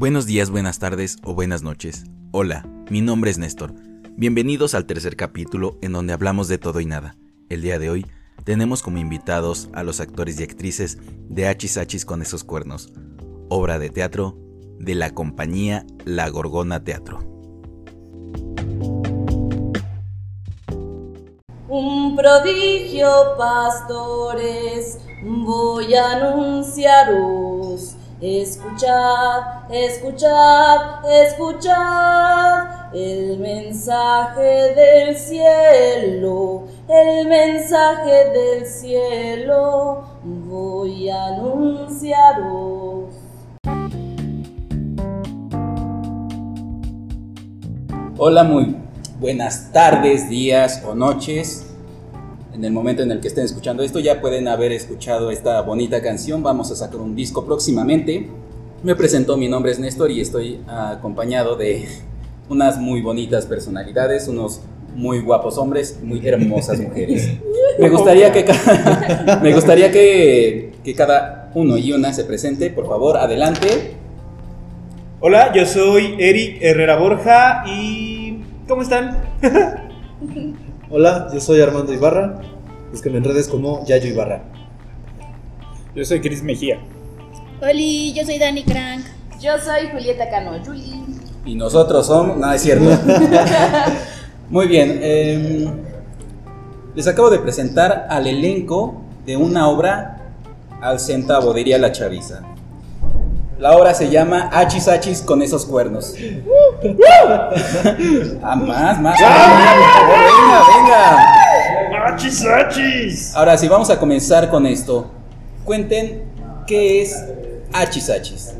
Buenos días, buenas tardes o buenas noches. Hola, mi nombre es Néstor. Bienvenidos al tercer capítulo en donde hablamos de todo y nada. El día de hoy tenemos como invitados a los actores y actrices de Hachis Hachis con esos cuernos, obra de teatro de la compañía La Gorgona Teatro. Un prodigio, pastores, voy a anunciaros. Escuchad, escuchad, escuchad el mensaje del cielo, el mensaje del cielo, voy a anunciaros. Hola, muy buenas tardes, días o noches. En el momento en el que estén escuchando esto ya pueden haber escuchado esta bonita canción. Vamos a sacar un disco próximamente. Me presento, mi nombre es Néstor y estoy acompañado de unas muy bonitas personalidades, unos muy guapos hombres, muy hermosas mujeres. Me gustaría que cada, me gustaría que, que cada uno y una se presente, por favor, adelante. Hola, yo soy Eric Herrera Borja y ¿cómo están? Hola, yo soy Armando Ibarra. Búsquenme en redes como Yayo Ibarra. Yo soy Cris Mejía. Oli, yo soy Dani Crank. Yo soy Julieta Cano, Juli. Y nosotros somos. No, es cierto. Muy bien. eh, les acabo de presentar al elenco de una obra al centavo, diría la chaviza. La obra se llama Hachis Hachis con esos cuernos. ah, más, más. Venga, venga. ¡Achis, achis! Ahora sí, vamos a comenzar con esto. Cuenten qué es Hachis Hachis.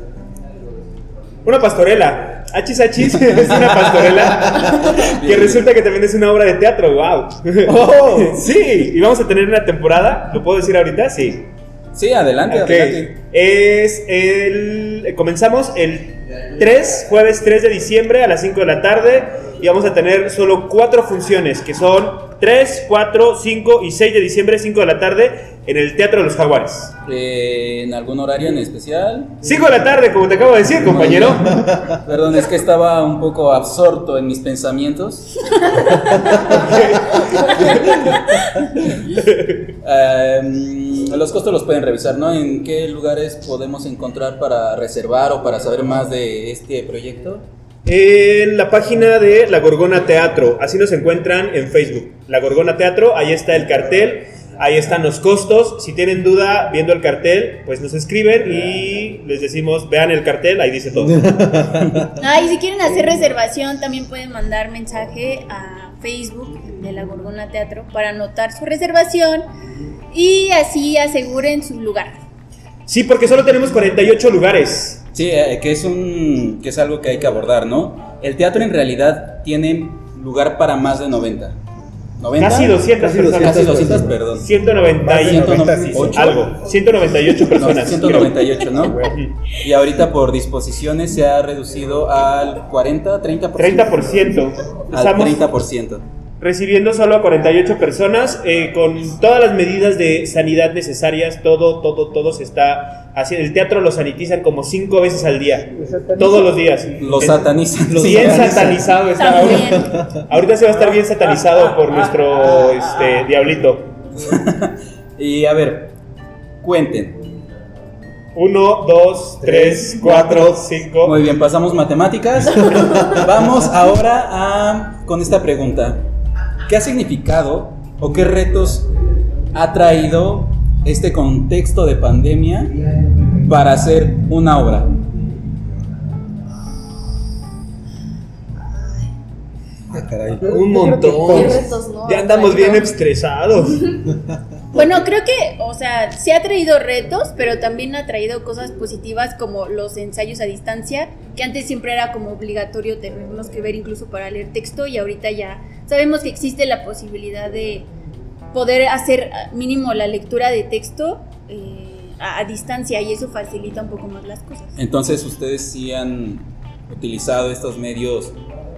Una pastorela. Achis, achis es una pastorela que resulta que también es una obra de teatro, wow. Oh. Sí, y vamos a tener una temporada, ¿lo puedo decir ahorita? Sí. Sí, adelante, Ok. adelante. Es el. Comenzamos el 3, jueves 3 de diciembre a las 5 de la tarde. Y vamos a tener solo cuatro funciones, que son 3, 4, 5 y 6 de diciembre, 5 de la tarde, en el Teatro de los Jaguares. Eh, ¿En algún horario en especial? 5 de la tarde, como te acabo de decir, compañero. Perdón, es que estaba un poco absorto en mis pensamientos. Em, los costos los pueden revisar, ¿no? ¿En qué lugares podemos encontrar para reservar o para saber más de este proyecto? En la página de La Gorgona Teatro, así nos encuentran en Facebook. La Gorgona Teatro, ahí está el cartel, ahí están los costos. Si tienen duda viendo el cartel, pues nos escriben y les decimos, vean el cartel, ahí dice todo. Ah, y si quieren hacer reservación, también pueden mandar mensaje a Facebook de la Gorgona Teatro para anotar su reservación y así aseguren su lugar. Sí, porque solo tenemos 48 lugares. Sí, eh, que es un que es algo que hay que abordar, ¿no? El teatro en realidad tiene lugar para más de 90. 90 Casi 200 Casi personas. Casi 200, perdón. 198 algo. 198 No, personas. 198, ¿no? Y ahorita por disposiciones se ha reducido al 40, 30%. 30%. Al Estamos 30%. recibiendo solo a 48 personas eh, con todas las medidas de sanidad necesarias, todo, todo, todo se está haciendo. El teatro lo sanitizan como cinco veces al día, todos los días. Lo satanizan. Bien satanizado está ahora. Ahorita se va a estar bien satanizado por nuestro este, diablito. Y a ver, cuenten. Uno, dos, tres, cuatro, cinco. Muy bien, pasamos matemáticas. Vamos ahora a, con esta pregunta. ¿Qué ha significado o qué retos ha traído este contexto de pandemia para hacer una obra? Ah, caray. Un montón. Ya andamos bien estresados. Bueno, creo que, o sea, sí ha traído retos, pero también ha traído cosas positivas como los ensayos a distancia, que antes siempre era como obligatorio tenernos que ver incluso para leer texto y ahorita ya sabemos que existe la posibilidad de poder hacer ah, mínimo la lectura de texto eh, a, a distancia y eso facilita un poco más las cosas. Entonces ustedes sí han utilizado estos medios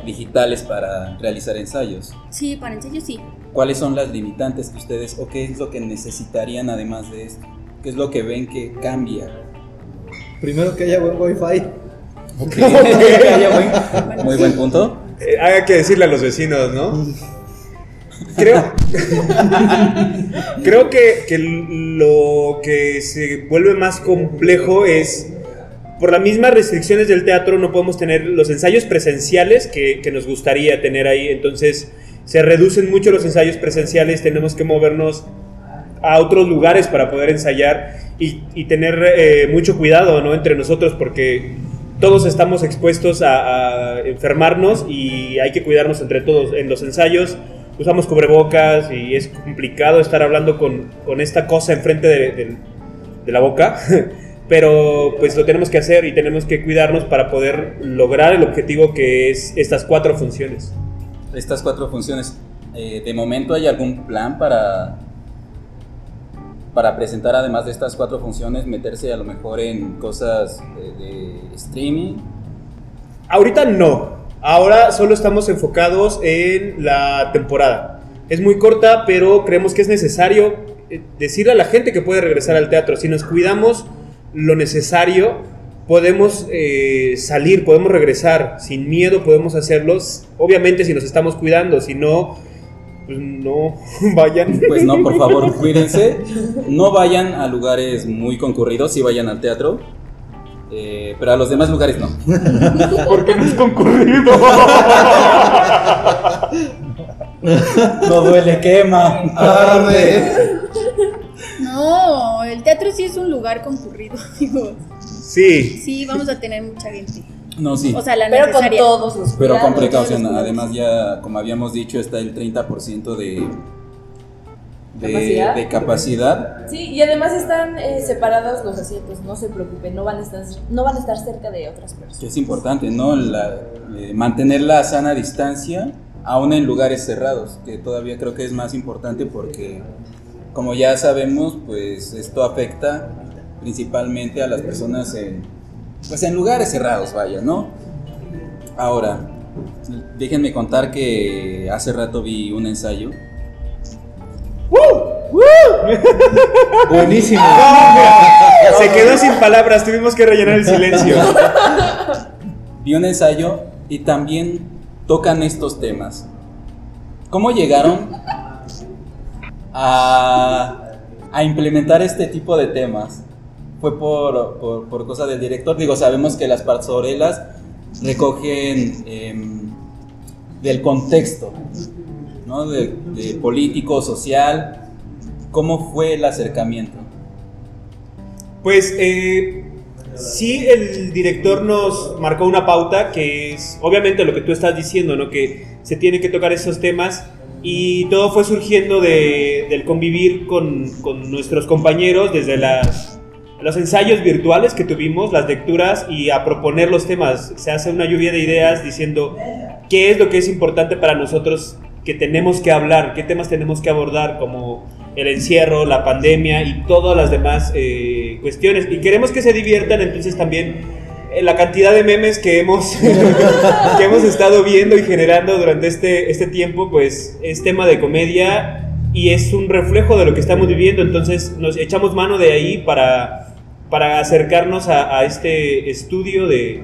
digitales para realizar ensayos. Sí, para ensayos sí. ¿Cuáles son las limitantes que ustedes o qué es lo que necesitarían además de esto? ¿Qué es lo que ven que cambia? Primero que haya buen wifi. Ok, ya buen- muy buen punto. Eh, haga que decirle a los vecinos, ¿no? Creo, creo que, que lo que se vuelve más complejo es, por las mismas restricciones del teatro, no podemos tener los ensayos presenciales que, que nos gustaría tener ahí. Entonces, se reducen mucho los ensayos presenciales, tenemos que movernos a otros lugares para poder ensayar y, y tener eh, mucho cuidado ¿no? entre nosotros porque todos estamos expuestos a, a enfermarnos y hay que cuidarnos entre todos. En los ensayos usamos cubrebocas y es complicado estar hablando con, con esta cosa enfrente de, de- de la boca, pero pues lo tenemos que hacer y tenemos que cuidarnos para poder lograr el objetivo que es estas cuatro funciones. Estas cuatro funciones, eh, de momento hay algún plan para, para presentar además de estas cuatro funciones, meterse a lo mejor en cosas de, de streaming. Ahorita no. Ahora solo estamos enfocados en la temporada. Es muy corta, pero creemos que es necesario eh, decirle a la gente que puede regresar al teatro. Si nos cuidamos lo necesario, podemos eh, salir, podemos regresar sin miedo, podemos hacerlos. Obviamente si nos estamos cuidando, si no, pues no vayan. Pues no, por favor, cuídense. No vayan a lugares muy concurridos, sí vayan al teatro. Eh, pero a los demás lugares no. Porque no es concurrido. No duele, quema. Arde. No, el teatro sí es un lugar concurrido, amigos. Sí. Sí, vamos a tener mucha gente. No, sí. O sea, la Pero con todos los Pero con precaución, además ya, como habíamos dicho, está el 30% de, de, ¿Capacidad? de capacidad. Sí, y además están eh, separados los asientos, no se preocupen, no van a estar, no van a estar cerca de otras que personas. es importante, ¿no? La- eh, mantener la sana distancia, aún en lugares cerrados, que todavía creo que es más importante porque, como ya sabemos, pues esto afecta principalmente a las personas en, pues en lugares cerrados, vaya, ¿no? Ahora, déjenme contar que hace rato vi un ensayo. Buenísimo. Se quedó sin palabras, tuvimos que rellenar el silencio. Vi un ensayo y también tocan estos temas. ¿Cómo llegaron a, a implementar este tipo de temas? Fue por, por, por cosa del director. Digo, sabemos que las pastorelas recogen em, del contexto, ¿no? De, de político, social. ¿Cómo fue el acercamiento? Pues eh, sí, el director nos marcó una pauta que es obviamente lo que tú estás diciendo, ¿no? Que se tiene que tocar esos temas y todo fue surgiendo de- del convivir con, con nuestros compañeros desde las, los ensayos virtuales que tuvimos, las lecturas y a proponer los temas. Se hace una lluvia de ideas diciendo qué es lo que es importante para nosotros que tenemos que hablar, qué temas tenemos que abordar, como el encierro, la pandemia y todas las demás eh, cuestiones. Y queremos que se diviertan, entonces también eh, la cantidad de memes que hemos, que hemos estado viendo y generando durante este, este tiempo, pues es tema de comedia y es un reflejo de lo que estamos viviendo, entonces nos echamos mano de ahí para, para acercarnos a, a este estudio de,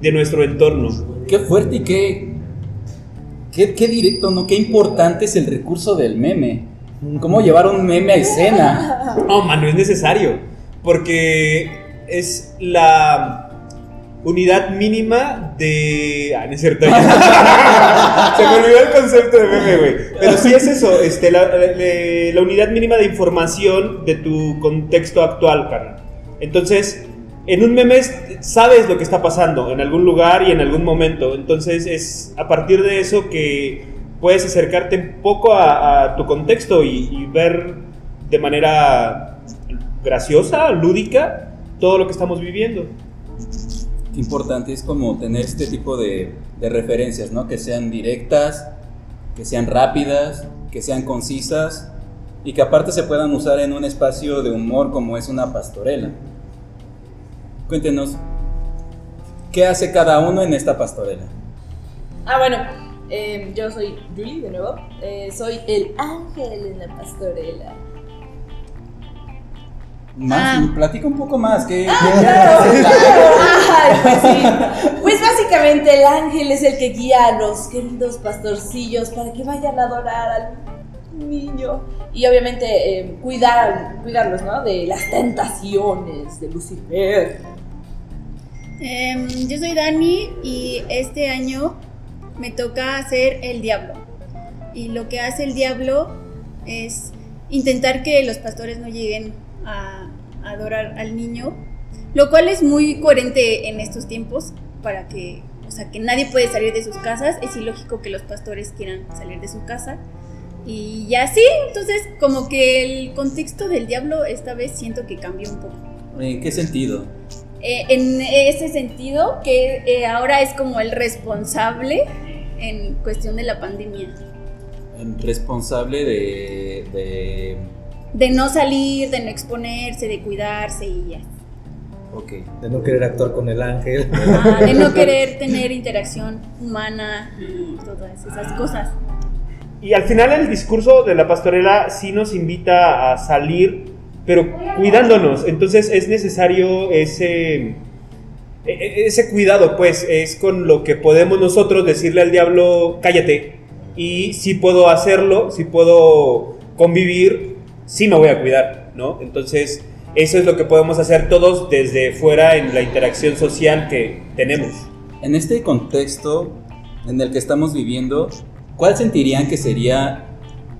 de nuestro entorno. Qué fuerte y qué, qué, directo, ¿no? Qué importante es el recurso del meme. ¿Cómo llevar un meme a escena? No, man, no es necesario. Porque es la unidad mínima de. Ah, no es cierto. Se me olvidó el concepto de meme, güey. Pero sí es eso, este, la unidad mínima de información de tu contexto actual, carnal. Entonces, en un meme es- sabes lo que está pasando en algún lugar y en algún momento. Entonces, es a partir de eso que puedes acercarte un poco a, a tu contexto y, y ver de manera graciosa, lúdica, todo lo que estamos viviendo. Importante es como tener este tipo de, de referencias, ¿no? Que sean directas, que sean rápidas, que sean concisas y que aparte se puedan usar en un espacio de humor como es una pastorela. Cuéntenos, ¿qué hace cada uno en esta pastorela? Ah, bueno, eh, yo soy Julie de nuevo. Eh, soy el ángel en la pastorela. Más, Ah. platica un poco más, ¿qué, Ay, pues sí. básicamente el ángel es el que guía a los queridos pastorcillos para que vayan a adorar al niño. Y obviamente eh, cuidar, cuidarlos, ¿no? De las tentaciones de Lucifer. Em, yo soy Dani y este año me toca hacer el diablo. Y lo que hace el diablo es intentar que los pastores no lleguen a adorar al niño, lo cual es muy coherente en estos tiempos para que, o sea, que nadie puede salir de sus casas, es ilógico que los pastores quieran salir de su casa. Y ya sí, entonces como que el contexto del diablo esta vez siento que cambió un poco. ¿En qué sentido? Eh, en ese sentido, que eh, ahora es como el responsable en cuestión de la pandemia. El responsable de, de... De no salir, de no exponerse, de cuidarse y ya. Ok. De no querer actuar con el ángel. Ah, de no querer tener interacción humana y todas esas cosas. Y al final el discurso de la pastorela sí nos invita a salir, pero cuidándonos. Entonces es necesario ese, e- e- ese cuidado, pues es con lo que podemos nosotros decirle al diablo, cállate. Y si puedo hacerlo, si puedo convivir, sí me voy a cuidar, ¿no? Entonces eso es lo que podemos hacer todos desde fuera en la interacción social que tenemos. En este contexto en el que estamos viviendo, ¿cuál sentirían que sería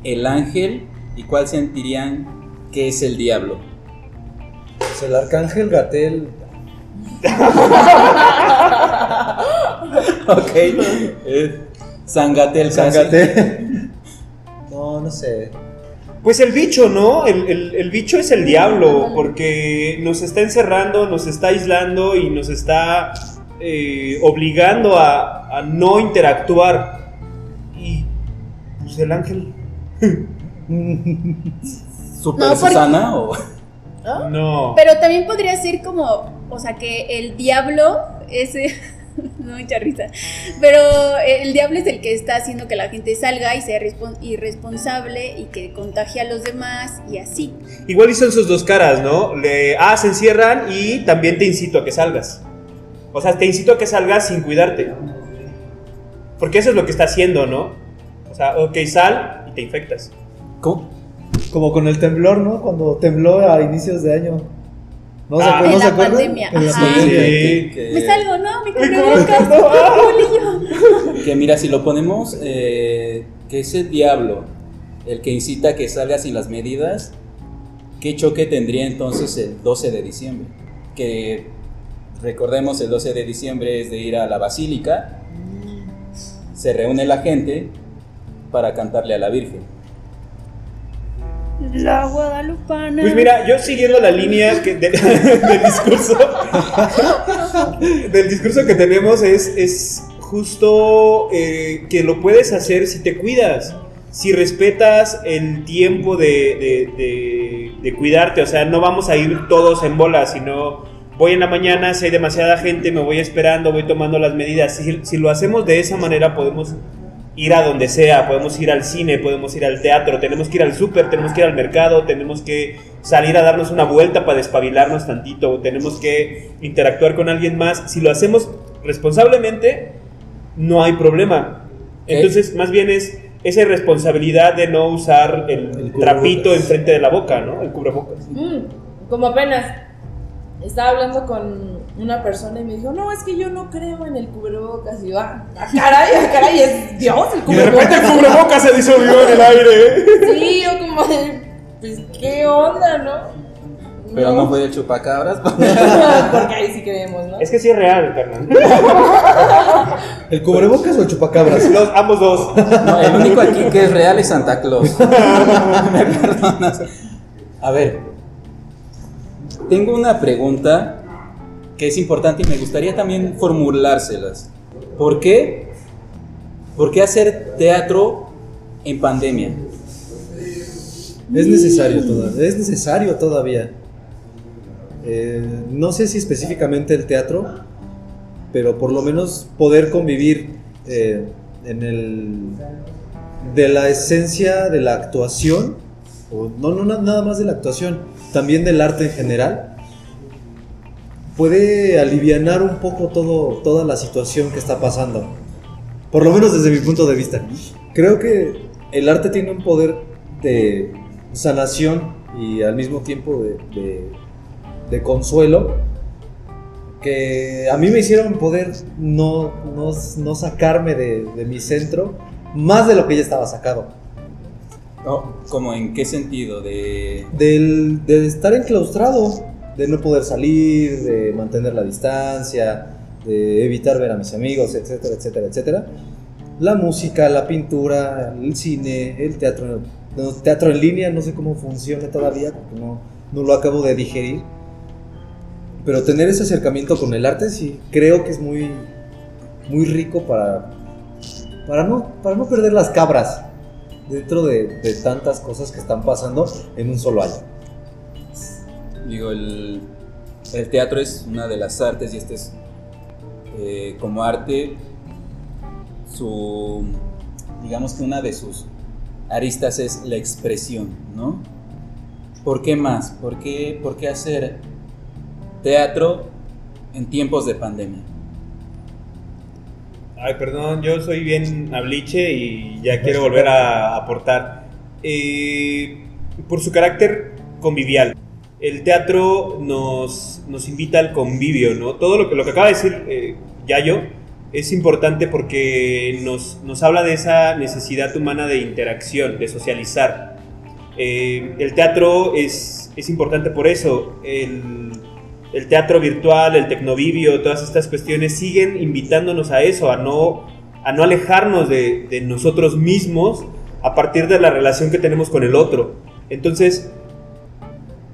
el ángel y cuál sentirían que es el diablo? Pues el arcángel Gatel. ok. Eh, Sangatel casi. Sangatel. No, no sé. Pues el bicho, ¿no? El, el- el bicho es el diablo, porque nos está encerrando, nos está aislando y nos está eh, obligando a, a no interactuar. Y pues el ángel... ¿Super No, porque- Susana o...? No. Pero también podría ser como, o sea, que el diablo ese no mucha risa. Pero el diablo es el que está haciendo que la gente salga y sea respon- irresponsable y que contagie a los demás y así. Igual y son sus dos caras, ¿no? Le, ah, se encierran y también te incito a que salgas. O sea, te incito a que salgas sin cuidarte. Porque eso es lo que está haciendo, ¿no? O sea, ok, sal y te infectas. ¿Cómo? Como con el temblor, ¿no? Cuando tembló a inicios de año. ¿No se, Ah. acuerdan? En ¿No se la pandemia, En la ajá. pandemia. Sí. que- Me salgo, ¿no? Mi cubrebocas, cubrebocas, bolillo. Que mira, si lo ponemos, eh, que es el diablo el que incita a que salga sin las medidas, ¿qué choque tendría entonces el 12 de diciembre? Que recordemos, el 12 de diciembre es de ir a la basílica, se reúne la gente para cantarle a la Virgen. La guadalupana. Pues mira, yo siguiendo la línea que- de- del discurso, del discurso que tenemos es, es justo eh, que lo puedes hacer si te cuidas, si respetas el tiempo de, de- de- de cuidarte, o sea, no vamos a ir todos en bola, sino voy en la mañana, si hay demasiada gente, me voy esperando, voy tomando las medidas. Si, si lo hacemos de esa manera, podemos ir a donde sea, podemos ir al cine, podemos ir al teatro, tenemos que ir al súper, tenemos que ir al mercado, tenemos que salir a darnos una vuelta para despabilarnos tantito, tenemos que interactuar con alguien más. Si lo hacemos responsablemente, no hay problema. Entonces, más bien es esa responsabilidad de no usar el, El trapito enfrente de la boca, ¿no? El cubrebocas. Mm, como apenas estaba hablando con una persona y me dijo, no, es que yo no creo en el cubrebocas. Y yo, ah, ah, caray, ah, caray, es Dios el Y de repente el cubrebocas. cubrebocas se disolvió en el aire. Sí, yo como, de, pues, ¿qué onda, no? Pero no fue el chupacabras. Porque ahí sí creemos, ¿no? Es que sí es real, carnal. ¿El cubrebocas o el chupacabras? Los, ambos dos. No, el único aquí que es real es Santa Claus. Me perdonas. A ver, tengo una pregunta que es importante y me gustaría también formulárselas. ¿Por qué? ¿Por qué hacer teatro en pandemia? Es necesario todavía. Es necesario todavía. Eh, no sé si específicamente el teatro, pero por lo menos poder convivir eh, en el de la esencia de la actuación, o no, no na- nada más de la actuación, también del arte en general. Puede alivianar un poco todo, toda la situación que está pasando. Por lo menos desde mi punto de vista. Creo que el arte tiene un poder de sanación y al mismo tiempo de, de- de consuelo que a mí me hicieron poder no, no, no sacarme de, de mi centro más de lo que ya estaba sacado. No, ¿Cómo en qué sentido? De... Del, de estar enclaustrado, de no poder salir, de mantener la distancia, de evitar ver a mis amigos, etcétera, etcétera, etcétera. La música, la pintura, el cine, el teatro, no, teatro en línea, no sé cómo funciona todavía, no, no lo acabo de digerir. Pero tener ese acercamiento con el arte sí creo que es muy, muy rico para, para, no, para no perder las cabras dentro de, de tantas cosas que están pasando en un solo año. Digo, el, el teatro es una de las artes y este es eh, como arte su, digamos que una de sus aristas es la expresión, ¿no? ¿Por qué más? ¿Por qué, por qué hacer teatro en tiempos de pandemia? Ay, perdón, yo soy bien abliche y ya quiero volver a aportar. Eh, por su carácter convivial. El teatro nos, nos invita al convivio, ¿no? Todo lo que, lo que acaba de decir eh, Yayo es importante porque nos, nos habla de esa necesidad humana de interacción, de socializar. Eh, el teatro es, es importante por eso. El, el teatro virtual, el tecnovivio, todas estas cuestiones siguen invitándonos a eso, a no, a no alejarnos de, de nosotros mismos a partir de la relación que tenemos con el otro. Entonces,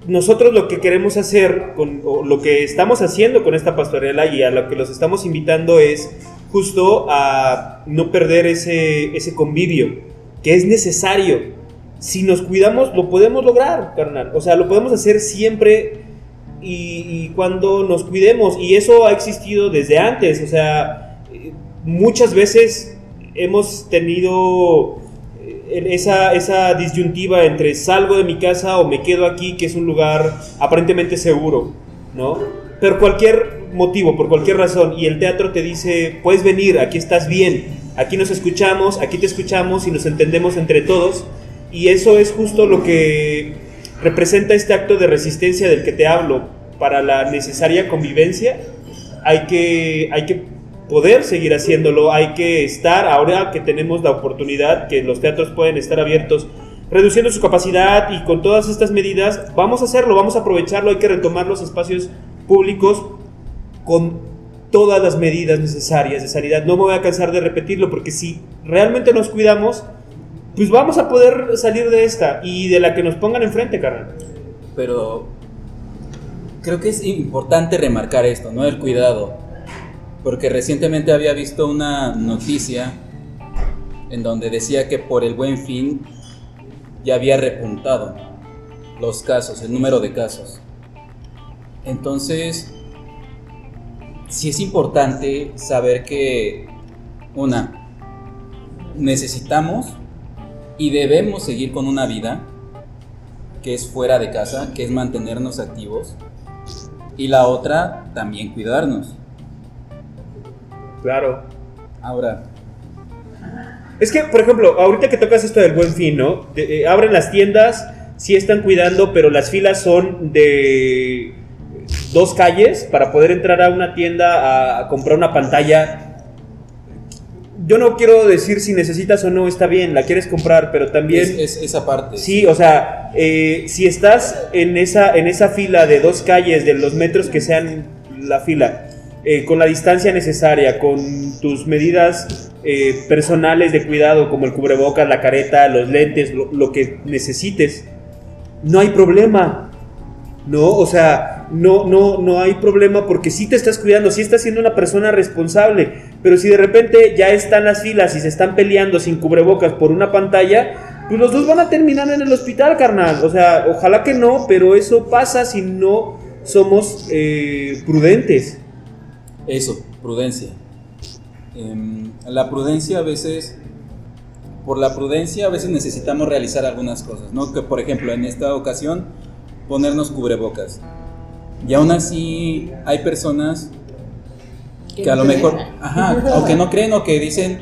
nosotros lo que queremos hacer, con, lo que estamos haciendo con esta pastorela y a lo que los estamos invitando es justo a no perder ese, ese convivio, que es necesario. Si nos cuidamos, lo podemos lograr, carnal. O sea, lo podemos hacer siempre y, y cuando nos cuidemos. Y eso ha existido desde antes. O sea, eh, muchas veces hemos tenido esa, esa disyuntiva entre salgo de mi casa o me quedo aquí, que es un lugar aparentemente seguro, ¿no? Pero cualquier motivo, por cualquier razón, y el teatro te dice, puedes venir, aquí estás bien, aquí nos escuchamos, aquí te escuchamos y nos entendemos entre todos, y eso es justo lo que representa este acto de resistencia del que te hablo. Para la necesaria convivencia hay que, hay que poder seguir haciéndolo, hay que estar, ahora que tenemos la oportunidad, que los teatros pueden estar abiertos, reduciendo su capacidad y con todas estas medidas, vamos a hacerlo, vamos a aprovecharlo, hay que retomar los espacios públicos con todas las medidas necesarias de sanidad. No me voy a cansar de repetirlo porque si realmente nos cuidamos, pues vamos a poder salir de esta y de la que nos pongan enfrente, carnal. Pero creo que es importante remarcar esto, ¿no? El cuidado. Porque recientemente había visto una noticia en donde decía que por el buen fin ya había repuntado los casos, el número de casos. Entonces, sí es importante saber que, una, necesitamos y debemos seguir con una vida que es fuera de casa, que es mantenernos activos, y la otra, también cuidarnos. Claro. Ahora, Es que, por ejemplo, ahorita que tocas esto del buen fin, ¿no? De- eh, abren las tiendas, sí están cuidando, pero las filas son de dos calles para poder entrar a una tienda a, comprar una pantalla. Yo no quiero decir si necesitas o no, está bien, la quieres comprar, pero también... es, es esa parte. Sí, o sea, eh, si estás en esa, en esa fila de dos calles, de los metros que sean la fila, eh, con la distancia necesaria, con tus medidas eh, personales de cuidado, como el cubrebocas, la careta, los lentes, lo, que necesites, no hay problema. No, o sea, no, no, no hay problema porque sí te estás cuidando, sí estás siendo una persona responsable, pero si de repente ya están las filas y se están peleando sin cubrebocas por una pantalla, pues los dos van a terminar en el hospital, carnal. O sea, ojalá que no, pero eso pasa si no somos eh, prudentes. Eso, prudencia. Em, la prudencia a veces, por la prudencia a veces necesitamos realizar algunas cosas, ¿no? Que por ejemplo en esta ocasión ponernos cubrebocas. Y aún así hay personas Que a lo mejor, ajá, o que no creen o que dicen,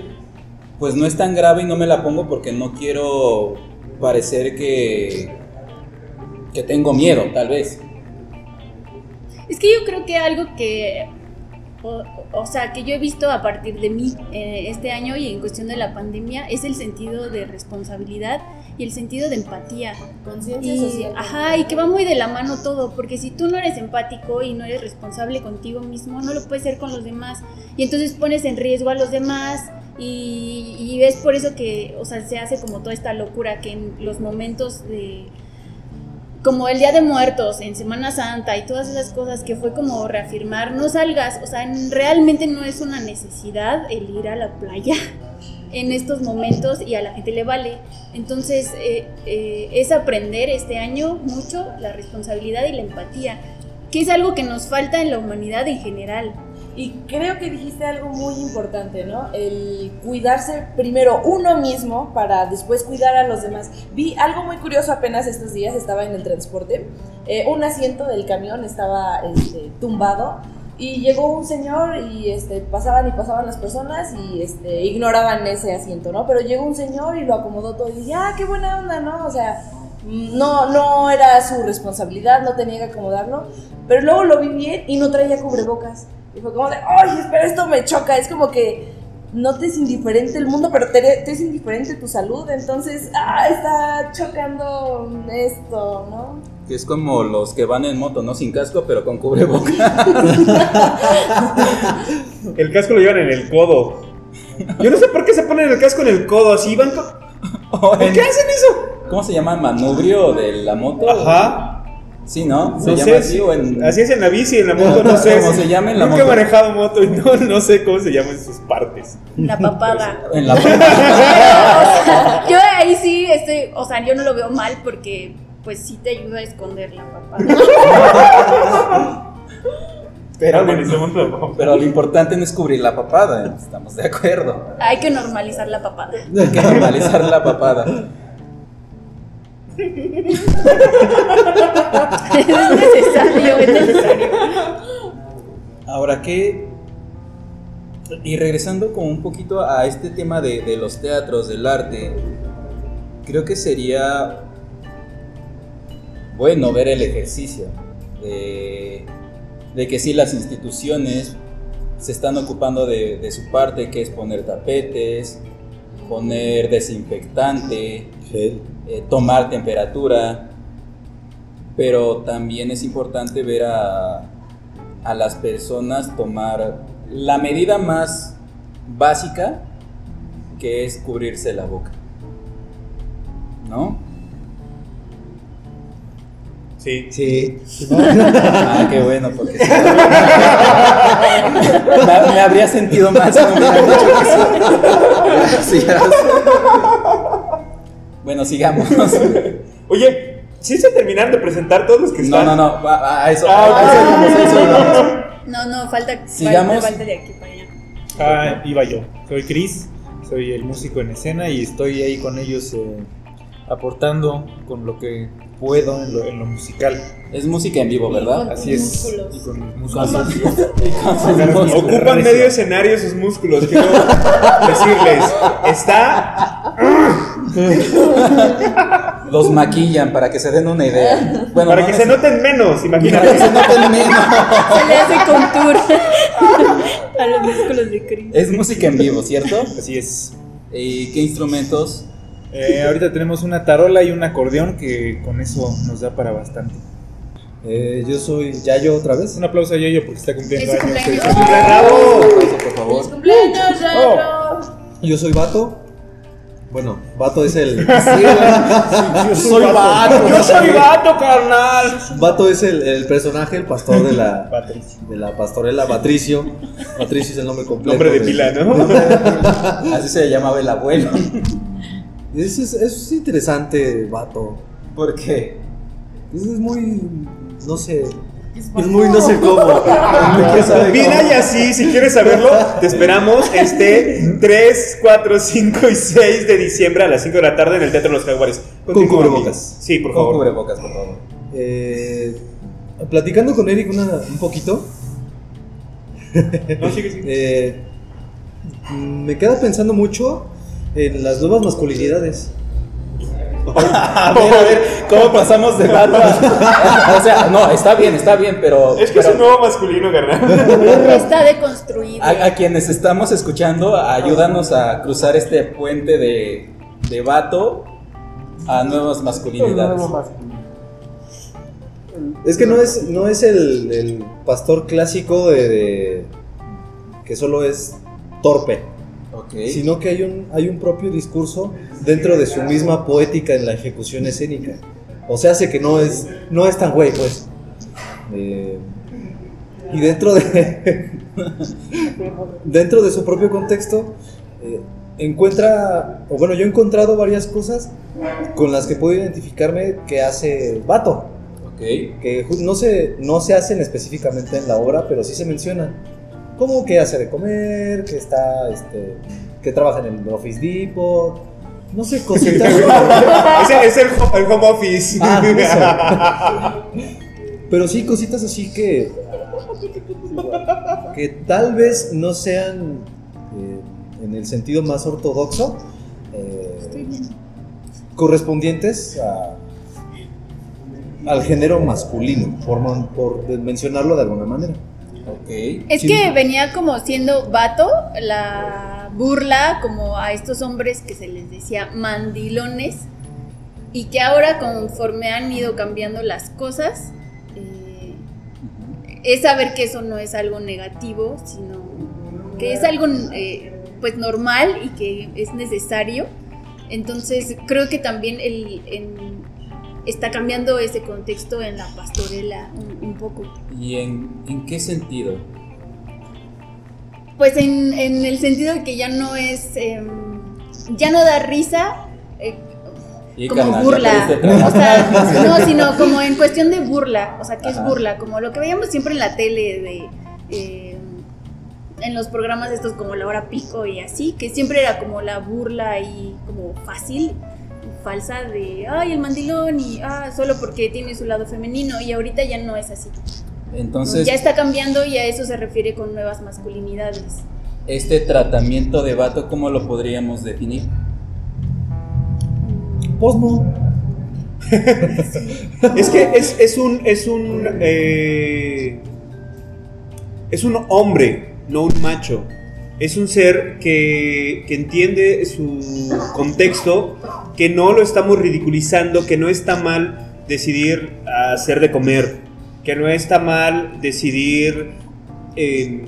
pues no es tan grave y no me la pongo porque no quiero parecer que, que tengo miedo, tal vez. Es que yo creo que algo que, o, o sea, que yo he visto a partir de mí eh, este año y en cuestión de la pandemia es el sentido de responsabilidad y el sentido de empatía. Conciencia Y, social. ajá, y que va muy de la mano todo, porque si tú no eres empático y no eres responsable contigo mismo, no lo puedes ser con los demás. Y entonces pones en riesgo a los demás y, y es por eso que, o sea, se hace como toda esta locura que en los momentos de como el Día de Muertos en Semana Santa y todas esas cosas que fue como reafirmar, no salgas, o sea, realmente no es una necesidad el ir a la playa en estos momentos y a la gente le vale. Entonces, eh, eh, es aprender este año mucho la responsabilidad y la empatía, que es algo que nos falta en la humanidad en general. Y creo que dijiste algo muy importante, ¿no? El cuidarse primero uno mismo para después cuidar a los demás. Vi algo muy curioso apenas estos días, estaba en el transporte, eh, un asiento del camión estaba este, tumbado y llegó un señor y este, pasaban y pasaban las personas y este, ignoraban ese asiento, ¿no? Pero llegó un señor y lo acomodó todo y dije, ah, qué buena onda, ¿no? O sea, no, no era su responsabilidad, no tenía que acomodarlo, pero luego lo vi bien y no traía cubrebocas. Y fue como de, ay, espera, esto me choca. Es como que no te es indiferente el mundo, pero te, te es indiferente tu salud. Entonces, ah, está chocando esto, ¿no? Que es como los que van en moto, no sin casco, pero con cubreboca. El casco lo llevan en el codo. Yo no sé por qué se ponen el casco en el codo, así van. co- O ¿Por qué hacen eso? ¿Cómo se llama? ¿Manubrio de la moto? Ajá. Sí, ¿no? Se No llama sé, así o en... así es en la bici, en la moto, no sé. ¿Cómo se llama en la Nunca moto? he manejado moto y no, no sé cómo se llaman sus partes. La papada. En la O sea, yo ahí sí estoy, o sea, yo no lo veo mal porque pues sí te ayuda a esconder la papada. pero, moto. pero lo importante no es cubrir la papada, estamos de acuerdo. Hay que normalizar la papada. Hay que normalizar la papada. Es necesario, es necesario. Ahora, ¿qué? Y regresando como un poquito a este tema de, los teatros, del arte, creo que sería bueno ver el ejercicio de, que sí las instituciones se están ocupando de, de su parte, que es poner tapetes, poner desinfectante, Gel. Eh, tomar temperatura, pero también es importante ver a, a las personas tomar la medida más básica, que es cubrirse la boca. ¿No? Sí. Sí. Ah, qué bueno, porque si no- me, habría sentido mal si me hubieran dicho que sí. Gracias. Bueno, sigamos. Oye, ¿sí se terminaron de presentar todos los que No, están? no, no, va, a eso, Ah, a eso vamos, a eso vamos. No, no, falta, Sigamos. falta, falta de aquí para allá. Ah, iba yo. Soy Chris, soy el músico en escena y estoy ahí con ellos eh, aportando con lo que puedo en lo, en lo musical. Es música en vivo, ¿verdad? Con Así es. músculos. Y con mis Con músculos. sus- Ocupan medio escenario sus músculos. Quiero decirles, está. Los maquillan para que se den una idea. Bueno, para no que se noten menos, Para que imagínate. se noten menos. Se le hace contour a los músculos de Chris. Es música en vivo, ¿cierto? Así es. ¿Y qué instrumentos? Eh, ahorita tenemos una tarola y un acordeón que con eso nos da para bastante. Eh, yo soy Yayo otra vez. Un aplauso a Yoyo porque está cumpliendo años. cumpleaños. Aplauso, por ¡Feliz favor. cumpleaños, Yayo! Yo soy Vato. Bueno, Vato es el. Yo soy vato. Yo soy vato, carnal. Vato es el, el personaje, el pastor de la, Patricio. de la pastorela Patricio. Patricio es el nombre completo. Nombre de pila, ¿no? Así se llamaba el abuelo. Es, es, es interesante, Vato. ¿Por qué? Es muy. No sé. Es muy no sé cómo. ¿Quién sabe Bien cómo? hay así, si quieres saberlo, te esperamos este 3, 4, 5 y 6 de diciembre a las 5 de la tarde en el Teatro de los Jaguares. Con cubrebocas. Sí, por Con favor. cubrebocas, por favor. Eh, platicando con Eric una- un poquito, No, sigue, sigue. eh, me queda pensando mucho en las nuevas masculinidades. A ver, a ver, ¿cómo pasamos de vato a- O sea, no, está bien, está bien, pero. Es que es un nuevo masculino, carnal. Está deconstruido. a, a quienes estamos escuchando, ayúdanos a cruzar este puente de, de vato a nuevas masculinidades. Es que no es, no es el, el pastor clásico de, de- que solo es torpe, Sino que hay un, hay un propio discurso dentro de su misma poética en la ejecución escénica. O sea, hace que no es, no es tan güey, pues. Eh, y dentro de, dentro de su propio contexto, eh, encuentra, o bueno, yo he encontrado varias cosas con las que puedo identificarme que hace vato que no se, no se hacen específicamente en la obra, pero sí se mencionan. Como que hace de comer, que está, este, que trabaja en el Office Depot, no sé, cositas. Es el, ho- el home office. Ah, pero sí, cositas así que, que tal vez no sean eh, en el sentido más ortodoxo, eh, correspondientes a- al género masculino, por, por mencionarlo de alguna manera. Ok. Es Sí. que venía como siendo vato la burla como a estos hombres que se les decía mandilones y que ahora conforme han ido cambiando las cosas eh, es saber que eso no es algo negativo sino que es algo eh, pues normal y que es necesario entonces creo que también el, en- está cambiando ese contexto en la pastorela poco ¿Y en, en qué sentido? Pues en, en el sentido de que ya no es, em, ya no da risa, eh, Y, como burla. O sea, no, sino como en cuestión de burla. O sea, ¿qué es burla? Como lo que veíamos siempre en la tele de... em, en los programas estos como La Hora Pico y así, que siempre era como la burla y como fácil, falsa de, ay, el mandilón y, ah, solo porque tiene su lado femenino y ahorita ya no es así. Entonces, ya está cambiando y a eso se refiere con nuevas masculinidades. este tratamiento de vato, ¿cómo lo podríamos definir? Posmo. Es que es, es un. Es un. eh, es un hombre, no un macho. Es un ser que, que entiende su contexto, que no lo estamos ridiculizando, que no está mal decidir hacer de comer, que no está mal decidir eh,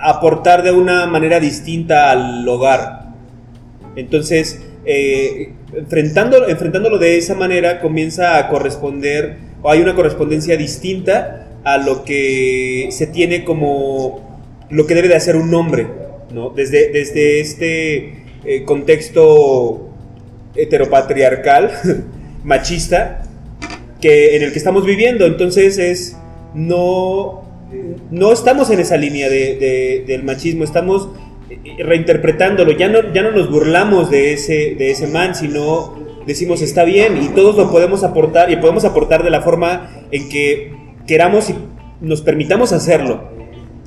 aportar de una manera distinta al hogar. Entonces, eh, enfrentando, enfrentándolo de esa manera, comienza a corresponder, o hay una correspondencia distinta a lo que se tiene como lo que debe de hacer un hombre, ¿no? Desde, desde este eh, contexto heteropatriarcal, machista, que, en el que estamos viviendo. Entonces es, no, no estamos en esa línea de- de- del machismo, estamos eh, reinterpretándolo, ya no, ya no nos burlamos de ese, de ese man, sino decimos está bien y todos lo podemos aportar y podemos aportar de la forma en que queramos y nos permitamos hacerlo.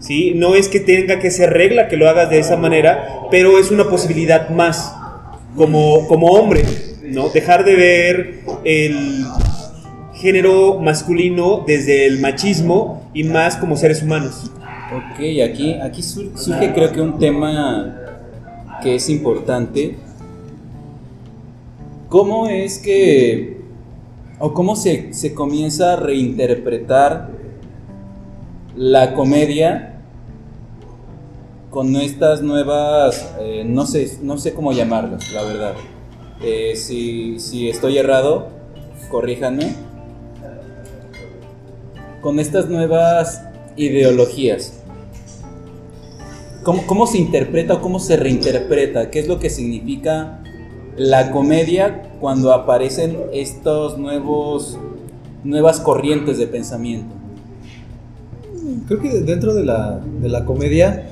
¿Sí? No es que tenga que ser regla que lo hagas de esa manera, pero es una posibilidad más como, como hombre, ¿no? Dejar de ver el género masculino desde el machismo y más como seres humanos. Ok, aquí, aquí sur- surge creo que un tema que es importante. ¿Cómo es que, o cómo se, se comienza a reinterpretar la comedia con estas nuevas, eh, no, sé, no sé cómo llamarlas, la verdad. Eh, si, si estoy errado, corríjanme. Con estas nuevas ideologías. ¿Cómo, ¿Cómo se interpreta o cómo se reinterpreta? ¿Qué es lo que significa la comedia cuando aparecen estos nuevos nuevas corrientes de pensamiento? Creo que dentro de la, de la comedia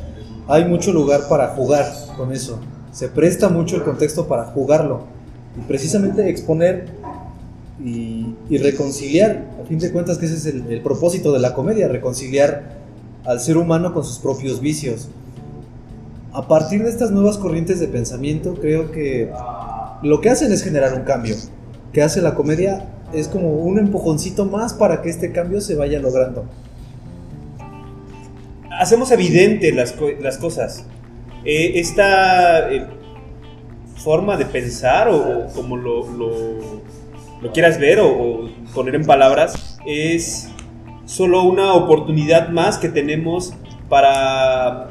hay mucho lugar para jugar con eso. Se presta mucho el contexto para jugarlo. Y precisamente exponer y, reconciliar, a fin de cuentas ese es el, el propósito de la comedia, reconciliar al ser humano con sus propios vicios. A partir de estas nuevas corrientes de pensamiento, creo que lo que hacen es generar un cambio. Que hace la comedia es como un empujoncito más para que este cambio se vaya logrando. Hacemos evidente las, las cosas. Eh, esta eh, forma de pensar, o, o como lo, lo- lo quieras ver o, o poner en palabras, es solo una oportunidad más que tenemos para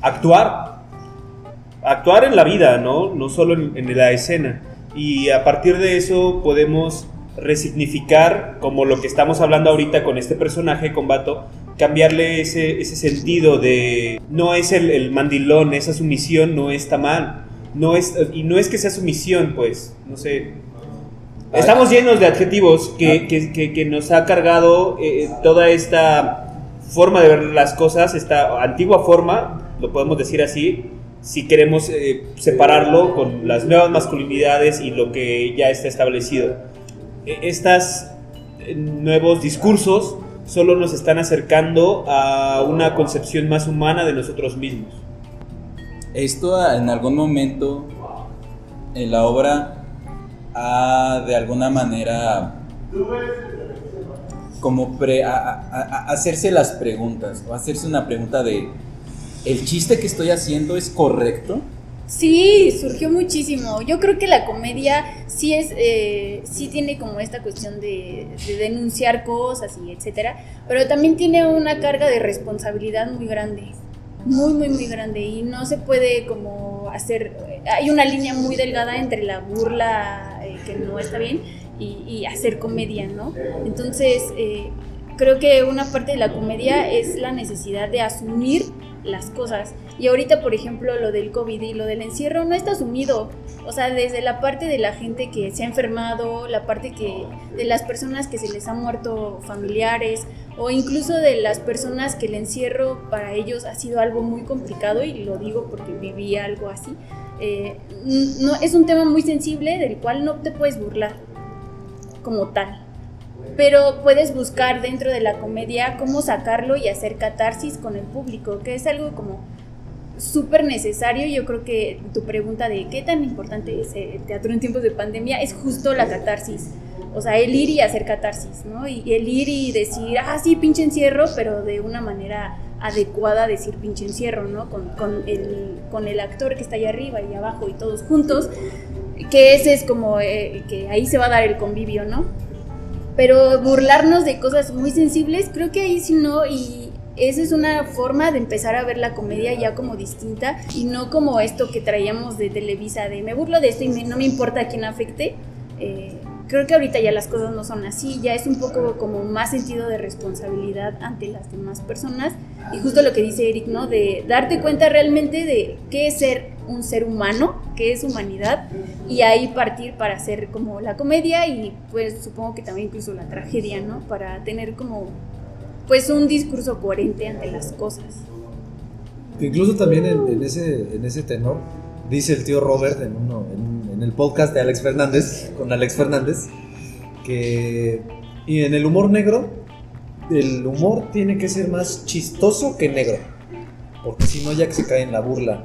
actuar. Actuar en la vida, ¿no? No solo en, en la escena. Y a partir de eso podemos resignificar, como lo que estamos hablando ahorita con este personaje, con Bato, cambiarle ese, ese sentido de no es el, el mandilón, esa sumisión no está mal. No es, y no es que sea sumisión, pues, no sé. Estamos llenos de adjetivos que, que- que- que nos ha cargado eh, toda esta forma de ver las cosas, esta antigua forma, lo podemos decir así, si queremos eh, separarlo con las nuevas masculinidades y lo que ya está establecido. E- Estos nuevos discursos solo nos están acercando a una concepción más humana de nosotros mismos. Esto ah, en algún momento en la obra ha de alguna manera como pre- hacerse las preguntas o hacerse una pregunta de ¿el chiste que estoy haciendo es correcto? Sí, surgió muchísimo. Yo creo que la comedia sí es, eh, sí tiene como esta cuestión de, de denunciar cosas y etcétera, pero también tiene una carga de responsabilidad muy grande, muy muy muy grande y no se puede como hacer. Hay una línea muy delgada entre la burla eh, que no está bien y, y hacer comedia, ¿no? Entonces eh, creo que una parte de la comedia es la necesidad de asumir las cosas. Y ahorita, por ejemplo, lo del COVID y lo del encierro no está asumido. O sea, desde la parte de la gente que se ha enfermado, la parte que de las personas que se les han muerto familiares o incluso de las personas que el encierro para ellos ha sido algo muy complicado y lo digo porque viví algo así. Eh, no, es un tema muy sensible del cual no te puedes burlar como tal pero puedes buscar dentro de la comedia cómo sacarlo y hacer catarsis con el público, que es algo como súper necesario. Yo creo que tu pregunta de qué tan importante es el teatro en tiempos de pandemia es justo la catarsis. O sea, el ir y hacer catarsis, ¿no? Y el ir y decir, ah, sí, pinche encierro, pero de una manera adecuada decir pinche encierro, ¿no? Con, con, el, con el actor que está allá arriba y abajo y todos juntos, que ese es como, eh, que ahí se va a dar el convivio, ¿no? Pero burlarnos de cosas muy sensibles, creo que ahí sí no, y esa es una forma de empezar a ver la comedia ya como distinta y no como esto que traíamos de Televisa, de me burlo de esto y me- no me importa a quién afecte. Eh, creo que ahorita ya las cosas no son así, ya es un poco como más sentido de responsabilidad ante las demás personas y justo lo que dice Eric, ¿no? De darte cuenta realmente de qué es ser un ser humano, qué es humanidad y ahí partir para hacer como la comedia y pues supongo que también incluso la tragedia, ¿no? Para tener como pues un discurso coherente ante las cosas. Incluso también en, en ese, en ese tenor, dice el tío Robert en, uno, en, en el podcast de Alex Fernández, con Alex Fernández, que y en el humor negro, el humor tiene que ser más chistoso que negro, porque si no ya que se cae en la burla.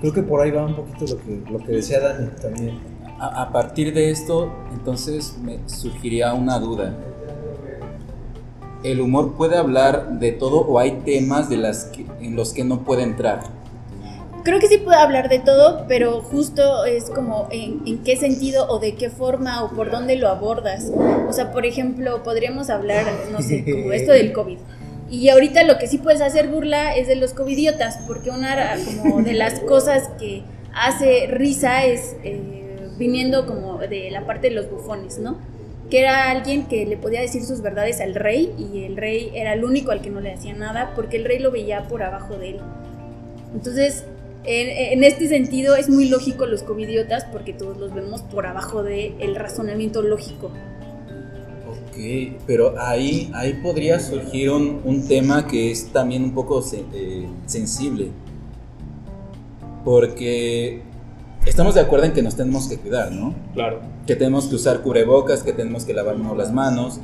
Creo que por ahí va un poquito lo que, lo que decía Dani también. A, a partir de esto, entonces me surgiría una duda. ¿El humor puede hablar de todo o hay temas de las que- en los que no puede entrar? Creo que sí puedo hablar de todo, pero justo es como en, en qué sentido o de qué forma o por dónde lo abordas. O sea, por ejemplo, podríamos hablar, no sé, como esto del COVID. Y ahorita lo que sí puedes hacer burla es de los covidiotas, porque una como de las cosas que hace risa es eh, viniendo como de la parte de los bufones, ¿no? Que era alguien que le podía decir sus verdades al rey y el rey era el único al que no le hacía nada porque el rey lo veía por abajo de él. Entonces, en, en este sentido es muy lógico los covidiotas porque todos los vemos por abajo del el razonamiento lógico. Ok, pero ahí, ahí podría surgir un, un tema que es también un poco se- eh, sensible. Porque estamos de acuerdo en que nos tenemos que cuidar, ¿no? Claro. Que tenemos que usar cubrebocas, que tenemos que lavarnos las manos,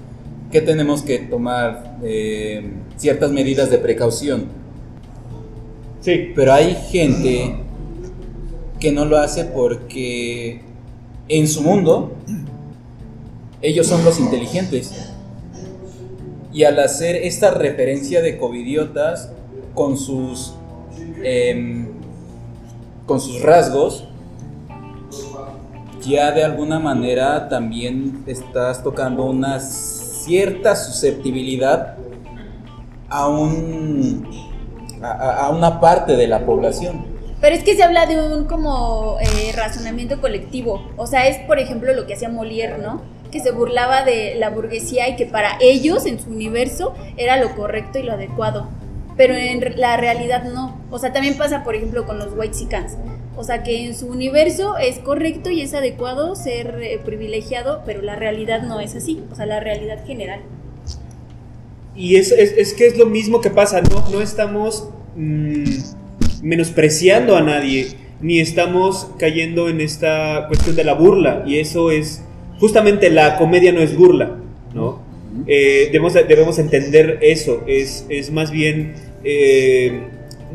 que tenemos que tomar eh, ciertas medidas de precaución. Sí. Pero hay gente que no lo hace porque en su mundo ellos son los inteligentes. Y al hacer esta referencia de covidiotas con sus em, con sus rasgos, ya de alguna manera también estás tocando una cierta susceptibilidad a un a- una parte de la población. Pero es que se habla de un como eh, razonamiento colectivo. O sea, es por ejemplo lo que hacía Molière, ¿no? Que se burlaba de la burguesía y que para ellos, en su universo, era lo correcto y lo adecuado. Pero en la realidad no. O sea, también pasa, por ejemplo, con los white O sea, que en su universo es correcto y es adecuado ser eh, privilegiado, pero la realidad no es así. O sea, la realidad general. Y es, es, es que es lo mismo que pasa, no, no estamos mm, menospreciando a nadie, ni estamos cayendo en esta cuestión de la burla, y eso es, justamente la comedia no es burla, ¿no? Eh, debemos, debemos entender eso, es, es más bien eh,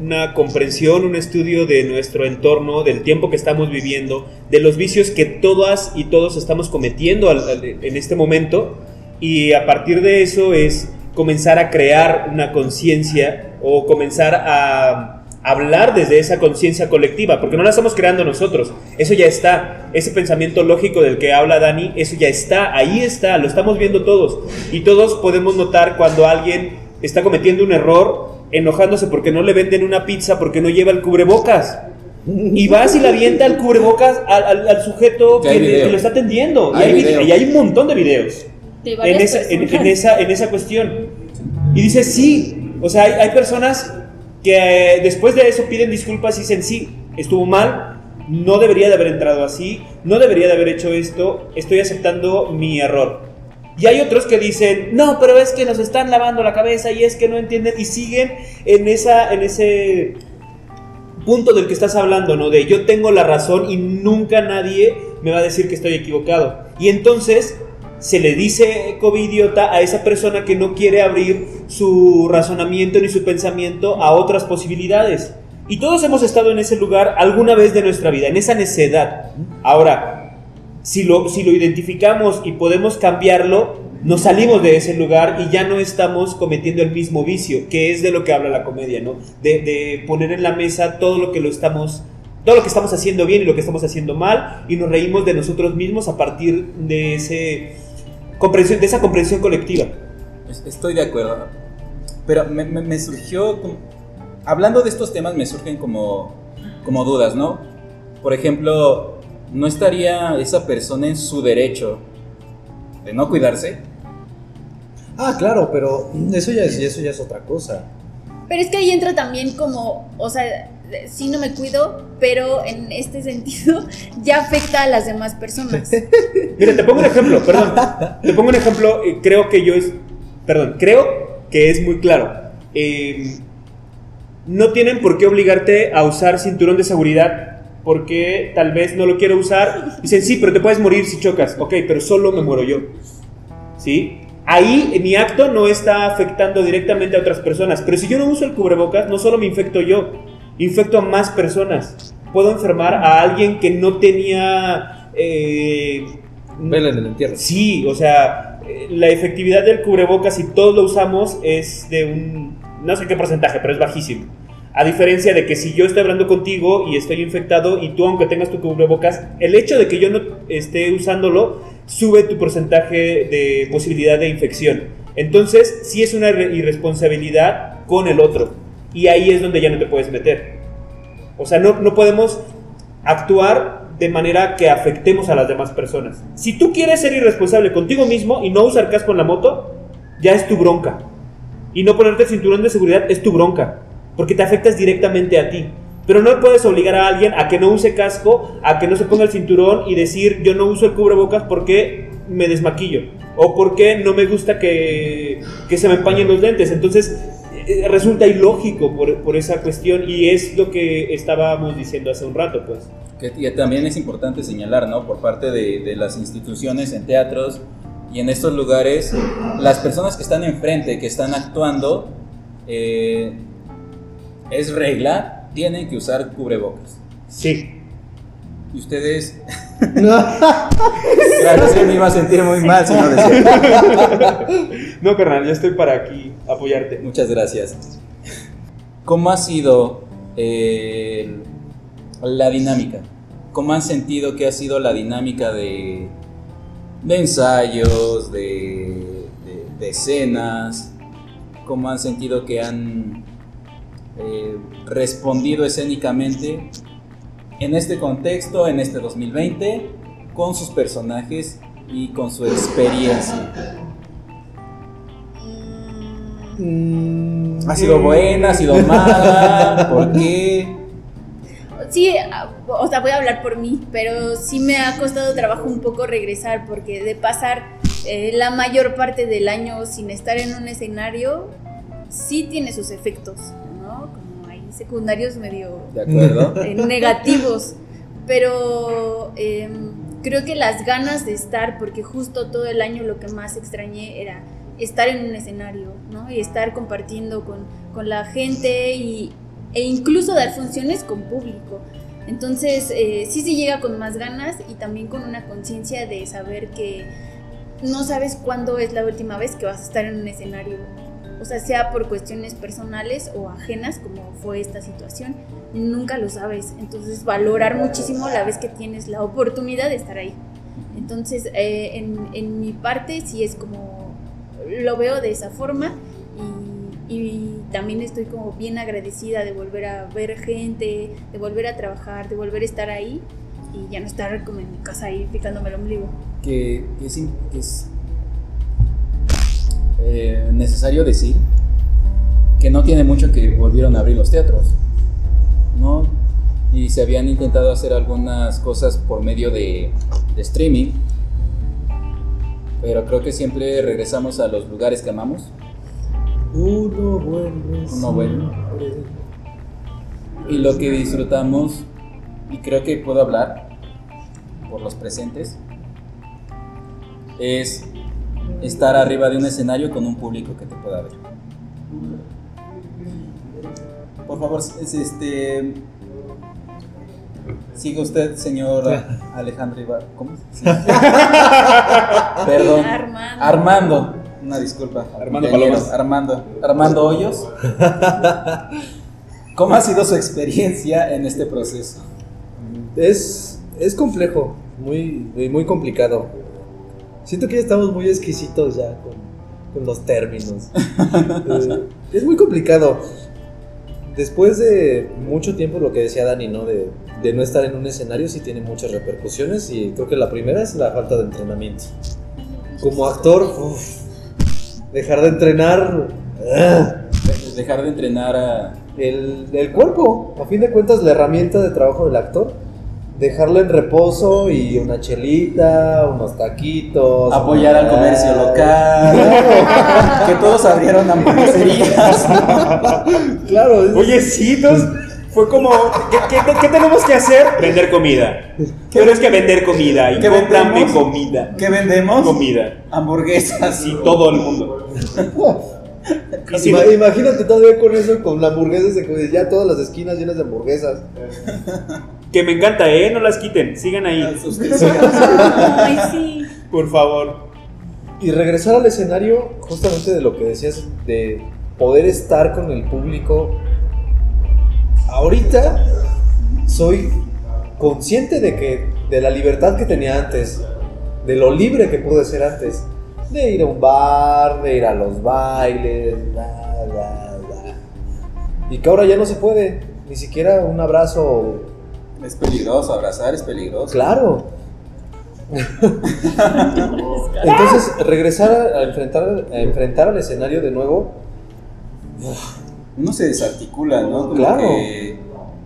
una comprensión, un estudio de nuestro entorno, del tiempo que estamos viviendo, de los vicios que todas y todos estamos cometiendo al- al- en este momento, y a partir de eso es comenzar a crear una conciencia o comenzar a hablar desde esa conciencia colectiva, porque no la estamos creando nosotros, eso ya está, ese pensamiento lógico del que habla Dani, eso ya está, ahí está, lo estamos viendo todos, y todos podemos notar cuando alguien está cometiendo un error, enojándose porque no le venden una pizza porque no lleva el cubrebocas. Y vas y le avienta el cubrebocas al, al- al sujeto Que lo está atendiendo. Y Hay hay, video. y hay un montón de videos De en esa, en esa, en esa cuestión. Y dice, sí, o sea, hay, hay personas que eh, después de eso piden disculpas y dicen, sí, estuvo mal, no debería de haber entrado así, no debería de haber hecho esto, estoy aceptando mi error. Y hay otros que dicen, no, pero es que nos están lavando la cabeza y es que no entienden y siguen en, esa, en ese punto del que estás hablando, ¿no? De yo tengo la razón y nunca nadie me va a decir que estoy equivocado. Y entonces se le dice covidiota a esa persona que no quiere abrir su razonamiento ni su pensamiento a otras posibilidades. Y todos hemos estado en ese lugar alguna vez de nuestra vida, en esa necedad. Ahora, si lo, si lo identificamos y podemos cambiarlo, nos salimos de ese lugar y ya no estamos cometiendo el mismo vicio, que es de lo que habla la comedia, ¿no? De, de poner en la mesa todo lo que lo estamos todo lo que estamos haciendo bien y lo que estamos haciendo mal y nos reímos de nosotros mismos a partir de ese comprensión de esa comprensión colectiva. Es- Estoy de acuerdo. Pero me, me- me surgió, como- hablando de estos temas, me surgen como, como dudas, ¿no? Por ejemplo, ¿no estaría esa persona en su derecho de no cuidarse? Ah, claro, pero eso ya es, eso ya es otra cosa. Pero es que ahí entra también como, o sea, sí no me cuido, pero en este sentido ya afecta a las demás personas. Mira, te pongo un ejemplo, perdón. Te pongo un ejemplo, eh, creo que yo es. Perdón, creo que es muy claro. Eh, no tienen por qué obligarte a usar cinturón de seguridad porque tal vez no lo quiero usar. Dicen, sí, pero te puedes morir si chocas. Ok, pero solo me muero yo. ¿Sí? Ahí mi acto no está afectando directamente a otras personas. Pero si yo no uso el cubrebocas, no solo me infecto yo, infecto a más personas. Puedo enfermar a alguien que no tenía. eh, Vela en el entierro. Sí, o sea, eh, la efectividad del cubrebocas, si todos lo usamos, es de un. No sé qué porcentaje, pero es bajísimo. A diferencia de que si yo estoy hablando contigo y estoy infectado y tú, aunque tengas tu cubrebocas, el hecho de que yo no esté usándolo sube tu porcentaje de posibilidad de infección. Entonces, sí es una irre- irresponsabilidad con el otro. Y ahí es donde ya no te puedes meter. O sea, no, no podemos actuar de manera que afectemos a las demás personas. Si tú quieres ser irresponsable contigo mismo y no usar casco en la moto, ya es tu bronca. Y no ponerte el cinturón de seguridad es tu bronca, porque te afectas directamente a ti. Pero no puedes obligar a alguien a que no use casco, a que no se ponga el cinturón y decir yo no uso el cubrebocas porque me desmaquillo o porque no me gusta que, que se me empañen los lentes. Entonces eh, resulta ilógico por, por esa cuestión y es lo que estábamos diciendo hace un rato, pues. Que, que también es importante señalar, ¿no? Por parte de, de las instituciones en teatros y en estos lugares, las personas que están enfrente, que están actuando, eh, es regla, tienen que usar cubrebocas. Sí. Y ustedes... Claro, sí, me iba a sentir muy mal si no decía. No, carnal, yo estoy para aquí apoyarte. Muchas gracias. ¿Cómo ha sido eh, la dinámica? ¿Cómo han sentido que ha sido la dinámica de, de ensayos, de, de- de escenas? ¿Cómo han sentido que han eh, respondido escénicamente en este contexto, en este 2020, con sus personajes y con su experiencia? Mm, ¿Ha sido buena? ¿Ha sido mala? ¿Por qué? Sí, ah, o sea, voy a hablar por mí, pero sí me ha costado trabajo un poco regresar porque de pasar eh, la mayor parte del año sin estar en un escenario, sí tiene sus efectos, secundarios medio ¿De acuerdo? eh, negativos, pero eh, creo que las ganas de estar, porque justo todo el año lo que más extrañé era estar en un escenario, ¿no? Y estar compartiendo con, con la gente y, e incluso dar funciones con público. Entonces, eh, sí se llega con más ganas y también con una conciencia de saber que no sabes cuándo es la última vez que vas a estar en un escenario. O sea, sea por cuestiones personales o ajenas, como fue esta situación, nunca lo sabes. Entonces, valorar muchísimo la vez que tienes la oportunidad de estar ahí. Entonces, eh, en, mi parte sí es como, lo veo de esa forma y, también estoy como bien agradecida de volver a ver gente, de volver a trabajar, de volver a estar ahí y ya no estar como en mi casa ahí picándome el ombligo. que, es, que es, eh, necesario decir que no tiene mucho que volvieron a abrir los teatros, ¿no? Y se habían intentado hacer algunas cosas por medio de, de streaming, pero creo que siempre regresamos a los lugares que amamos. Uno vuelve. Uno vuelve. Y lo que disfrutamos, y creo que puedo hablar por los presentes, es estar arriba de un escenario con un público que te pueda ver. Por favor, es este. Siga usted, señor Alejandro Ibar. ¿Cómo? Sí. Perdón. Armando. Armando. Una disculpa. Armando. Palomas. Armando. Armando Hoyos. ¿Cómo ha sido su experiencia en este proceso? Es, es complejo, muy muy complicado. Siento que ya estamos muy exquisitos ya con, con los términos. Eh, es muy complicado. Después de mucho tiempo, lo que decía Dani, ¿no? De, de no estar en un escenario, sí tiene muchas repercusiones y creo que la primera es la falta de entrenamiento. Como actor, uf, dejar de entrenar ah, Dejar de entrenar a. el, el cuerpo, a fin de cuentas la herramienta de trabajo del actor, dejarlo en reposo y una chelita, unos taquitos. apoyar al comercio local. que todos abrieron hamburgueserías. Claro, es- Oye, sí, fue como, ¿qué, qué- qué tenemos que hacer? Vender comida. Tienes que vender comida y ¿Qué cómprame vendemos? comida. ¿Qué vendemos? Comida. Hamburguesas. Así todo el mundo. Y si Ima- imagínate todavía con eso, con la hamburguesa, de- ya todas las esquinas llenas de hamburguesas. Que me encanta, ¿eh? No las quiten. Sigan ahí, Ay, sí. por favor. Y regresar al escenario, justamente de lo que decías, de poder estar con el público. Ahorita soy consciente de que de la libertad que tenía antes, de lo libre que pude ser antes, de ir a un bar, de ir a los bailes, bla, bla, bla. Y que ahora ya no se puede, ni siquiera un abrazo Es peligroso, abrazar es peligroso. Claro. Entonces, regresar a, a enfrentar, a enfrentar al escenario de nuevo, Uno se desarticula, ¿no? Como Claro. que-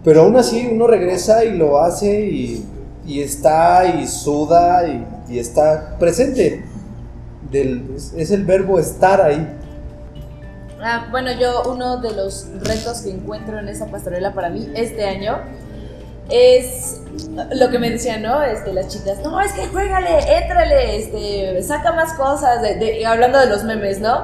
pero aún así uno regresa y lo hace y, y está y suda y, y está presente. Del- es, es el verbo estar ahí. Ah, bueno, yo uno de los retos que encuentro en esa pastorela para mí este año es lo que me decían, ¿no? Este, las chicas, no, es que juégale, éntrale, este, saca más cosas, de- hablando de los memes, ¿no?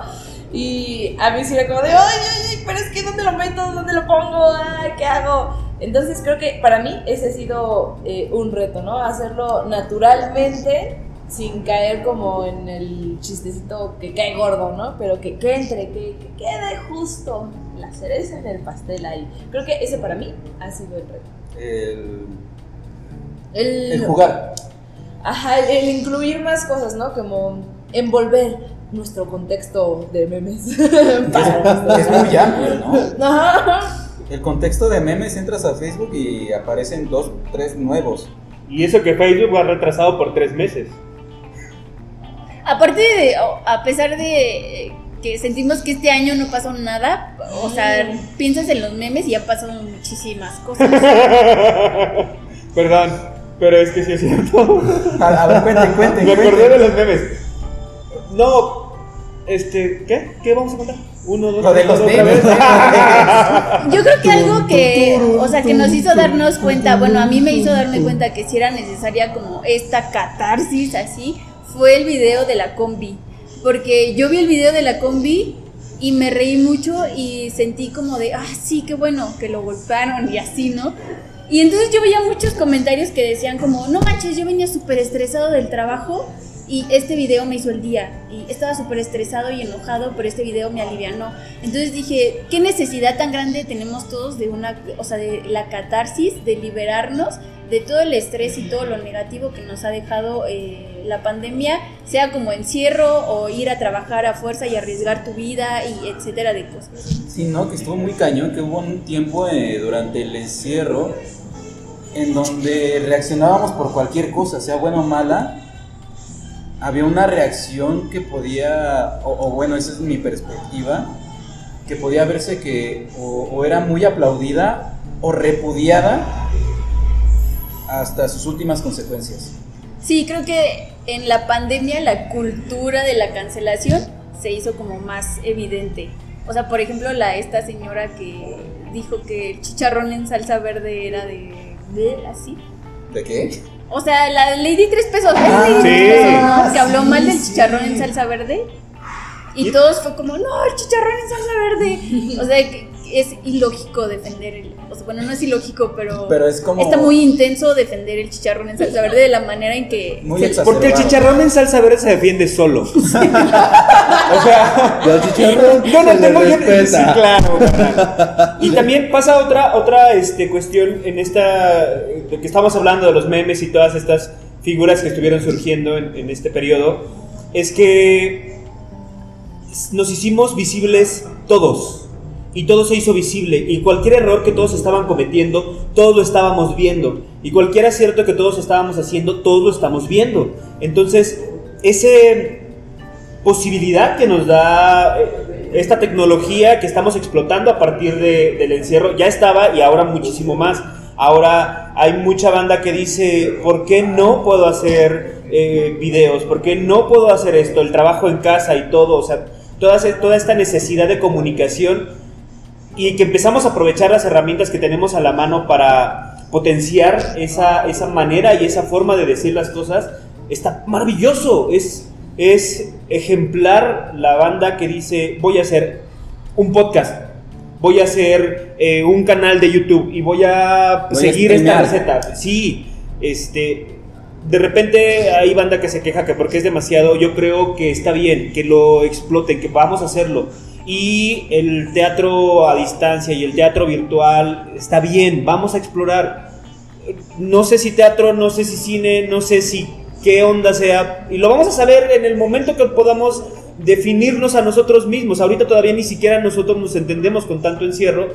Y a mí sí era como de, ay, ay, ay, pero es que ¿dónde lo meto? ¿Dónde lo pongo? Ay, ¿qué hago? Entonces creo que para mí ese ha sido eh, un reto, ¿no? Hacerlo naturalmente, sin caer como en el chistecito que cae gordo, ¿no? Pero que, que entre, que, que quede justo la cereza en el pastel ahí. Creo que ese para mí ha sido el reto. El, El, el jugar. Ajá, el, el incluir más cosas, ¿no? Como envolver nuestro contexto de memes. Es muy amplio, ¿no? Ajá. El contexto de memes, entras a Facebook y aparecen dos, tres nuevos. Y eso que Facebook va retrasado por tres meses. Aparte de, a pesar de eh, que sentimos que este año no pasó nada, o sea, piensas en los memes y ya pasaron muchísimas cosas. Perdón, pero es que sí es cierto. A, a ver, cuenten, cuenten. Me acordé de los memes. No, este, ¿qué? ¿Qué vamos a contar? Uno, dos, Lo de tres, los otra memes. vez. Yo creo que algo que, o sea, que nos hizo darnos cuenta, bueno, a mí me hizo darme cuenta que si era necesaria como esta catarsis así, fue el video de la combi. Porque yo vi el video de la combi y me reí mucho y sentí como de, ah, sí, qué bueno que lo golpearon y así, ¿no? Y entonces yo veía muchos comentarios que decían como, no manches, yo venía súper estresado del trabajo y este video me hizo el día. Y estaba súper estresado y enojado, pero este video me alivianó. Entonces dije, ¿qué necesidad tan grande tenemos todos de una, o sea, de la catarsis, de liberarnos de todo el estrés y todo lo negativo que nos ha dejado eh, la pandemia, sea como encierro o ir a trabajar a fuerza y arriesgar tu vida y etcétera de cosas. Sí, no, que estuvo muy cañón, que hubo un tiempo eh, durante el encierro en donde reaccionábamos por cualquier cosa, sea buena o mala. Había una reacción que podía, o, bueno, esa es mi perspectiva, que podía verse que o era muy aplaudida o repudiada hasta sus últimas consecuencias. Sí, creo que en la pandemia la cultura de la cancelación se hizo como más evidente. O sea, por ejemplo, la esta señora que dijo que el chicharrón en salsa verde era de, de así. ¿De qué? O sea, la Lady Tres Pesos, ¿es Ah, Lady sí. Tres Pesos, ¿no? Que habló Sí, mal del sí. chicharrón en salsa verde. Y todos fue como, no, el chicharrón en salsa verde. O sea, que es ilógico defender el. O sea, bueno, no es ilógico, pero. Pero es como- Está muy intenso defender el chicharrón en salsa verde de la manera en que. Muy se- exacerbado. Porque el chicharrón en salsa verde se defiende solo. o sea, Y al chicharrón yo no se le tengo yo- respeta. Sí, claro. carnal. Y también pasa otra otra este, cuestión en esta de que estamos hablando de los memes y todas estas figuras que estuvieron surgiendo en, en este periodo es que nos hicimos visibles todos. Y todo se hizo visible. Y cualquier error que todos estaban cometiendo, todos lo estábamos viendo. Y cualquier acierto que todos estábamos haciendo, todos lo estamos viendo. Entonces, ese posibilidad que nos da eh, esta tecnología que estamos explotando a partir de- del encierro ya estaba y ahora muchísimo más. Ahora hay mucha banda que dice, ¿por qué no puedo hacer eh, videos? ¿Por qué no puedo hacer esto? El trabajo en casa y todo, o sea, toda, toda esta necesidad de comunicación y que empezamos a aprovechar las herramientas que tenemos a la mano para potenciar esa, esa manera y esa forma de decir las cosas, está maravilloso. Es, es ejemplar la banda que dice, voy a hacer un podcast, voy a hacer eh, un canal de YouTube y voy a Voy a seguir esta receta. Sí, este... De repente hay banda que se queja que porque es demasiado, yo creo que está bien, que lo exploten, que vamos a hacerlo. Y el teatro a distancia y el teatro virtual está bien, vamos a explorar. No sé si teatro, no sé si cine, no sé si qué onda sea. Y lo vamos a saber en el momento que podamos definirnos a nosotros mismos. Ahorita todavía ni siquiera nosotros nos entendemos con tanto encierro.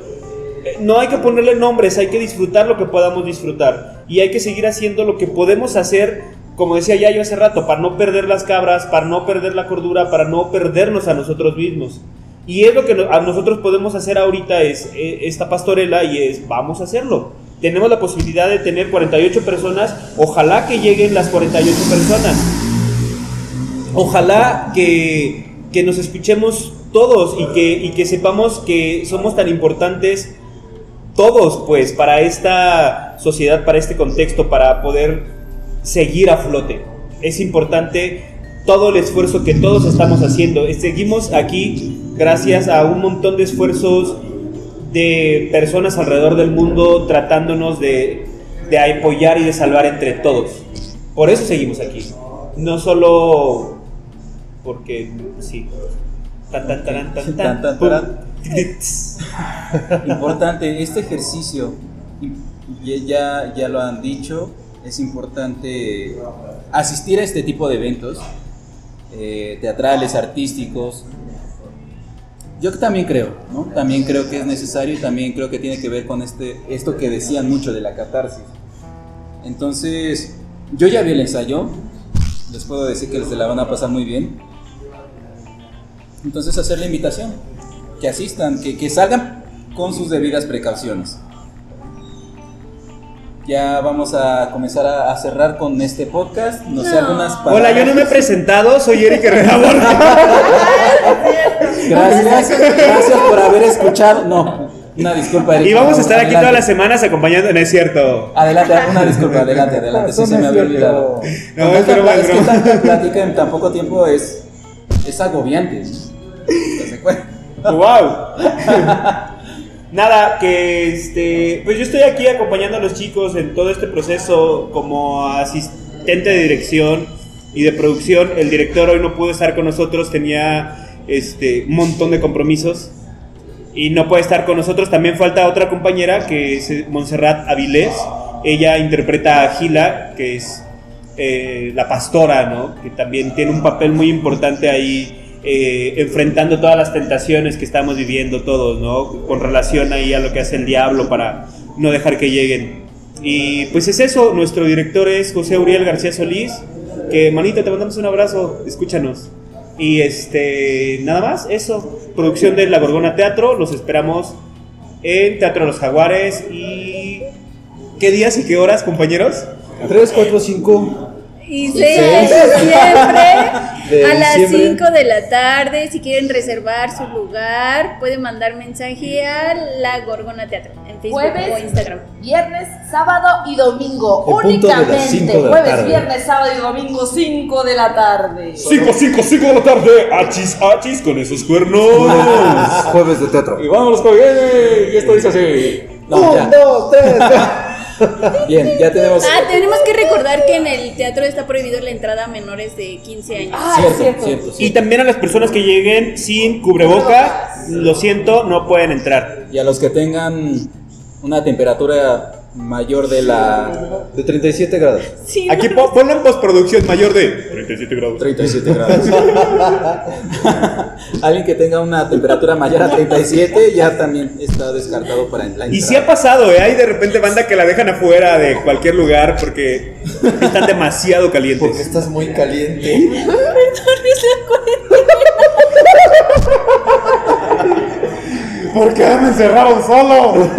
Eh, No hay que ponerle nombres, hay que disfrutar lo que podamos disfrutar. Y hay que seguir haciendo lo que podemos hacer, como decía ya yo hace rato, para no perder las cabras, para no perder la cordura, para no perdernos a nosotros mismos. Y es lo que a nosotros podemos hacer ahorita, es eh, esta pastorela y es, vamos a hacerlo. Tenemos la posibilidad de tener 48 personas, ojalá que lleguen las 48 personas. Ojalá que, que nos escuchemos todos y que, y que sepamos que somos tan importantes todos, pues, para esta sociedad, para este contexto, para poder seguir a flote. Es importante todo el esfuerzo que todos estamos haciendo. Seguimos aquí gracias a un montón de esfuerzos de personas alrededor del mundo tratándonos de, de apoyar y de salvar entre todos. Por eso seguimos aquí. No solo porque sí. Tan, tan, taran, tan, tan, Tan, tan. Importante, este ejercicio, ya, ya lo han dicho, es importante asistir a este tipo de eventos, eh, teatrales, artísticos. Yo también creo, ¿no? También creo que es necesario y también creo que tiene que ver con este, esto que decían mucho de la catarsis. Entonces, yo ya vi el ensayo, les puedo decir que se la van a pasar muy bien. Entonces, hacer la invitación, que asistan, que, que salgan con sus debidas precauciones. Ya vamos a comenzar a, a cerrar con este podcast. No, sé, No. algunas Hola, yo no me he palabras. presentado, soy Eric Herrera. Gracias, gracias por haber escuchado. No, una disculpa. Eric. Y vamos a estar aquí Adelante. todas las semanas acompañando, no es cierto. Adelante, una disculpa, adelante, adelante. Sí, se me había olvidado. No, Con es que tanta plática en tan poco tiempo es, es agobiante. ¿Te das cuenta? ¡Wow! Nada, que este. Pues yo estoy aquí acompañando a los chicos en todo este proceso como asistente de dirección y de producción. El director hoy no pudo estar con nosotros, tenía este un montón de compromisos y no puede estar con nosotros. También falta otra compañera que es Montserrat Avilés. Ella interpreta a Gila, que es eh, la pastora, ¿no? Que también tiene un papel muy importante ahí, eh, enfrentando todas las tentaciones que estamos viviendo todos, ¿no? Con relación ahí a lo que hace el diablo para no dejar que lleguen. Y pues es eso, nuestro director es José Uriel García Solís, que manita, te mandamos un abrazo, escúchanos. Y este, nada más, eso, producción de La Gorgona Teatro, los esperamos en Teatro de los Jaguares y... ¿Qué días y qué horas, compañeros? 3, 4, 5. Y Sí. 6 de diciembre De a las diciembre. 5 de la tarde. Si quieren reservar su lugar, pueden mandar mensaje a La Gorgona Teatro en Facebook Jueves. o Instagram. Viernes, sábado y domingo. En punto de las Únicamente. cinco de la Jueves, tarde. viernes, sábado y domingo, 5 de la tarde. 5, 5, 5 de la tarde, achis, achis con esos cuernos. Jueves de teatro. Y vámonos con y esto dice así. No, ya. 2, 3. Bien, ya tenemos. Ah, tenemos que recordar que en el teatro está prohibido la entrada a menores de 15 años. Ah, cierto, cierto. Y también a las personas que lleguen sin cubreboca, lo siento, no pueden entrar. Y a los que tengan una temperatura mayor de la De 37 grados. Sí, Aquí no. po- ponlo en postproducción mayor de 37 grados. 37 grados. Alguien que tenga una temperatura mayor a 37 ya también está descartado para la Y sí ha pasado, ¿eh? Hay de repente banda que la dejan afuera de cualquier lugar porque están demasiado Porque calientes. estás muy caliente. ¿Por qué me encerraron solo?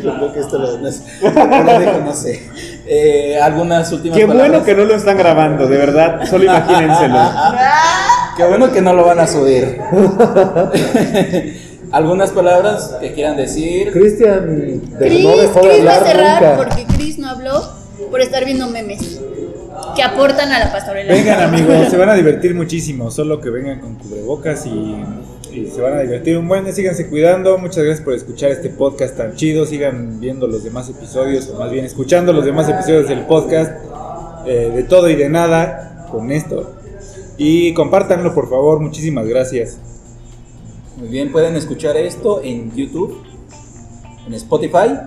Creo que esto lo, no es- lo dejo, no sé. Eh, algunas últimas Qué palabras. bueno que no lo están grabando, de verdad, solo imagínenselo. Qué bueno que no lo van a subir. algunas palabras que quieran decir. Cristian de- Chris, no dejó de va a cerrar nunca. porque Chris no habló por estar viendo memes que aportan a la pastorela. Vengan amigos, se van a divertir muchísimo, solo que vengan con cubrebocas y, y se van a divertir un buen, síganse cuidando, muchas gracias por escuchar este podcast tan chido, sigan viendo los demás episodios o más bien escuchando los demás episodios del podcast eh, de todo y de nada con esto y compártanlo por favor, muchísimas gracias. Muy bien, pueden escuchar esto en YouTube, en Spotify,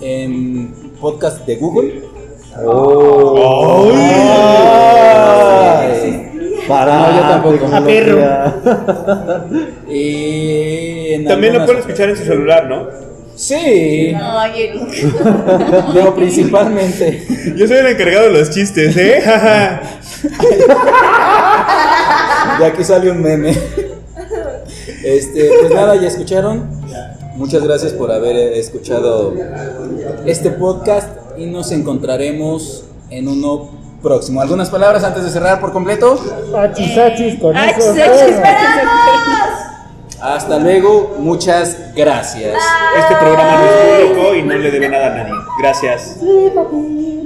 en podcast de Google. Oh. Ay. Para No, yo tampoco. Y en También lo pueden escuchar en su celular, ¿no? Sí, Ay, Eric. digo principalmente. Yo soy el encargado de los chistes, ¿eh? De aquí sale un meme. Este, pues nada, ya escucharon. Muchas gracias por haber escuchado este podcast y nos encontraremos en uno próximo. ¿Algunas palabras antes de cerrar por completo? Achis, achis, esperamos. Hasta luego, muchas gracias. Este programa no es público y no le debe nada a nadie. Gracias. Sí, papi.